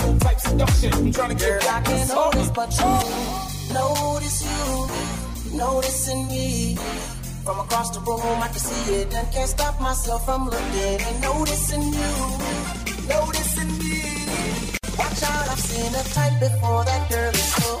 Can't give a new type seduction. I'm trying to get Girl, I can't notice, but you notice you, noticing me. From across the room, I can see it and can't stop myself from looking and noticing you, noticing me. Watch out, I've seen a type before. That girl is so.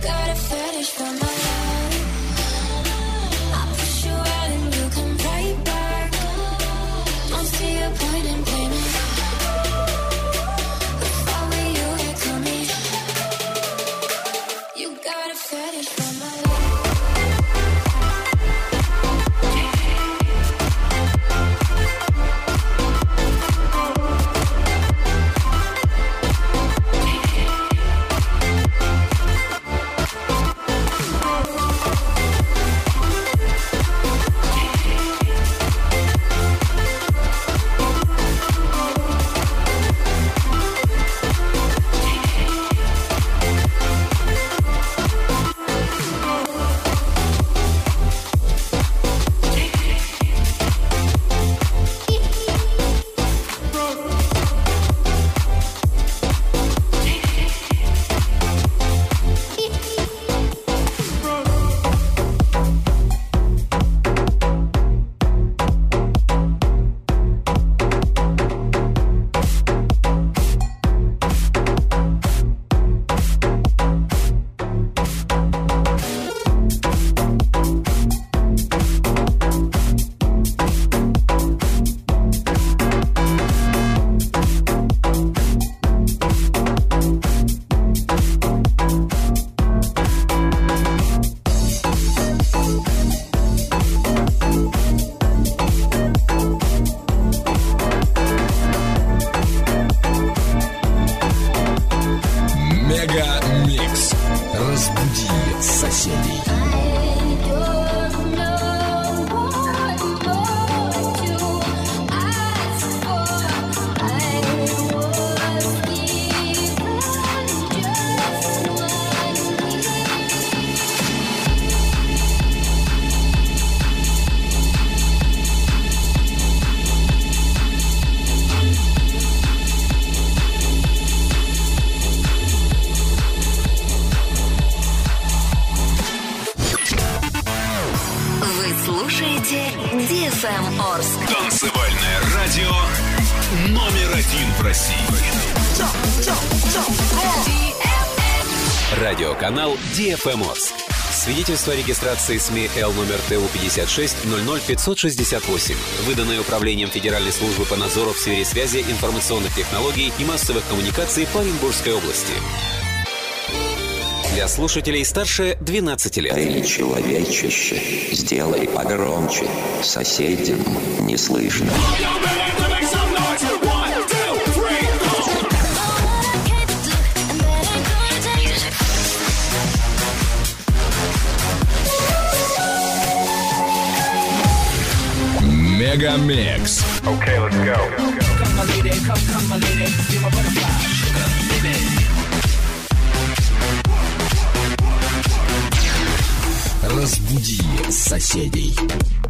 Got a fetish for my Радиоканал DFM Орск. Свидетельство о регистрации СМИ Л номер ТУ 56 568, выданное Управлением Федеральной службы по надзору в сфере связи, информационных технологий и массовых коммуникаций по Оренбургской области. Для слушателей старше 12 лет. Эй, человечище, сделай погромче. Соседям не слышно. Мегамикс. Okay, let's go. Come my lady, come, come my lady, you're my butterfly, sugar, baby. Разбуди соседей.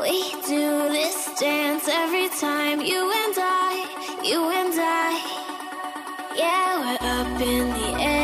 We do this dance every time you and I, you and I. Yeah, we're up in the air.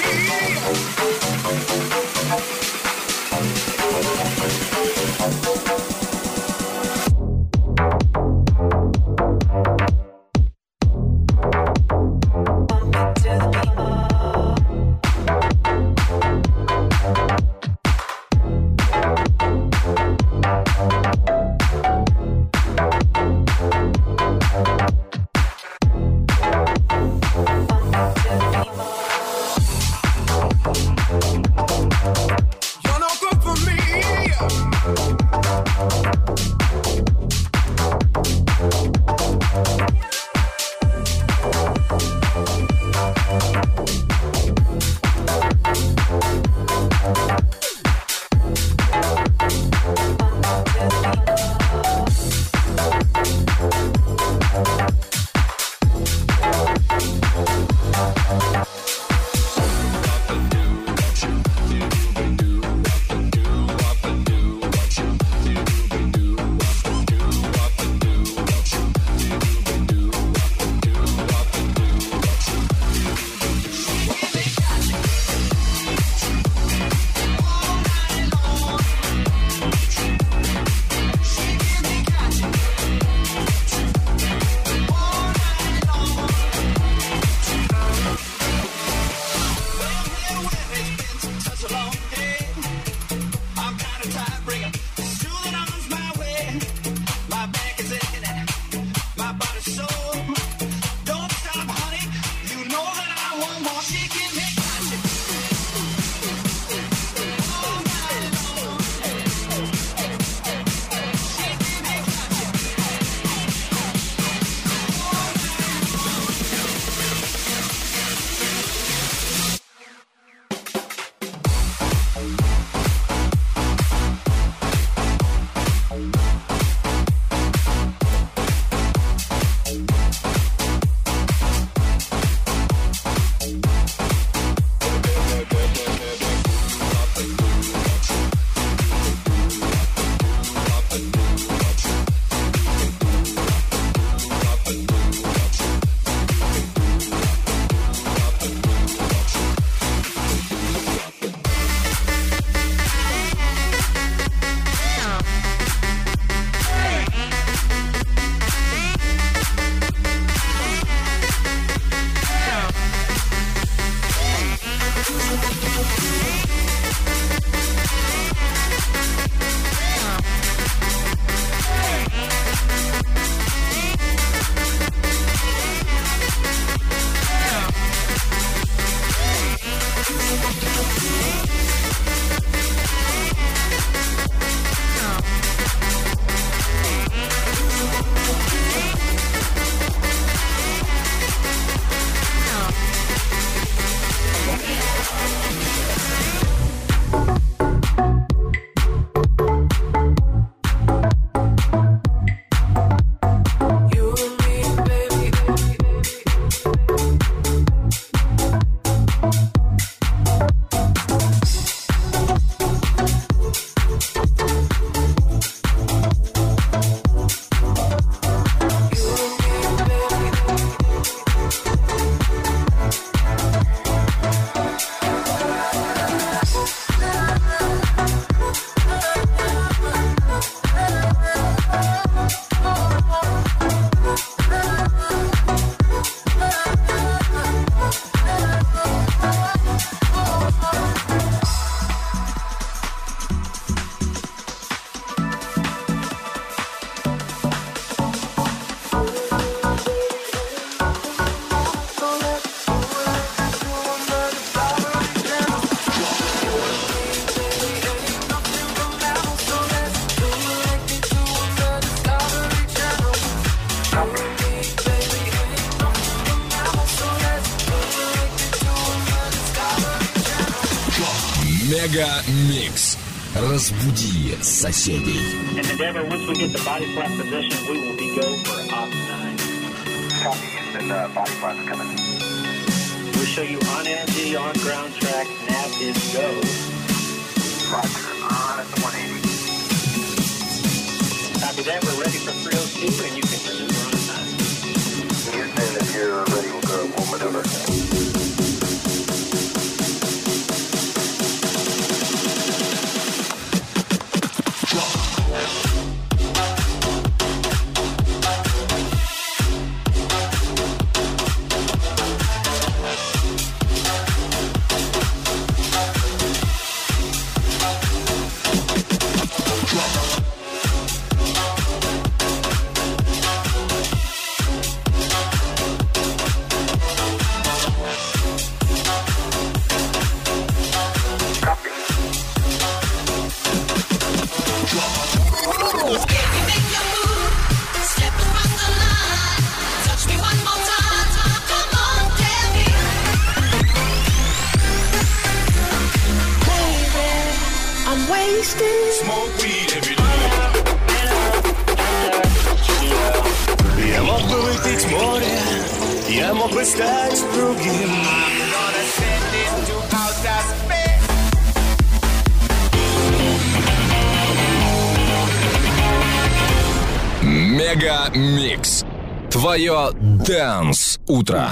Until we Мега Микс. Разбуди соседей. And Endeavor, once we get the body flap position, we will be go for op 9. Copy, Houston, uh, body flaps coming. We'll show you on energy, on ground track, nav is go. Roger, on at the 180. Copy that, we're ready for 302 and you can resume on time. you're ready, we'll go. We'll maneuver. Smoke weed every Я мог бы выпить море, я мог бы стать другим. Мега Микс. Твое Дэнс Утро.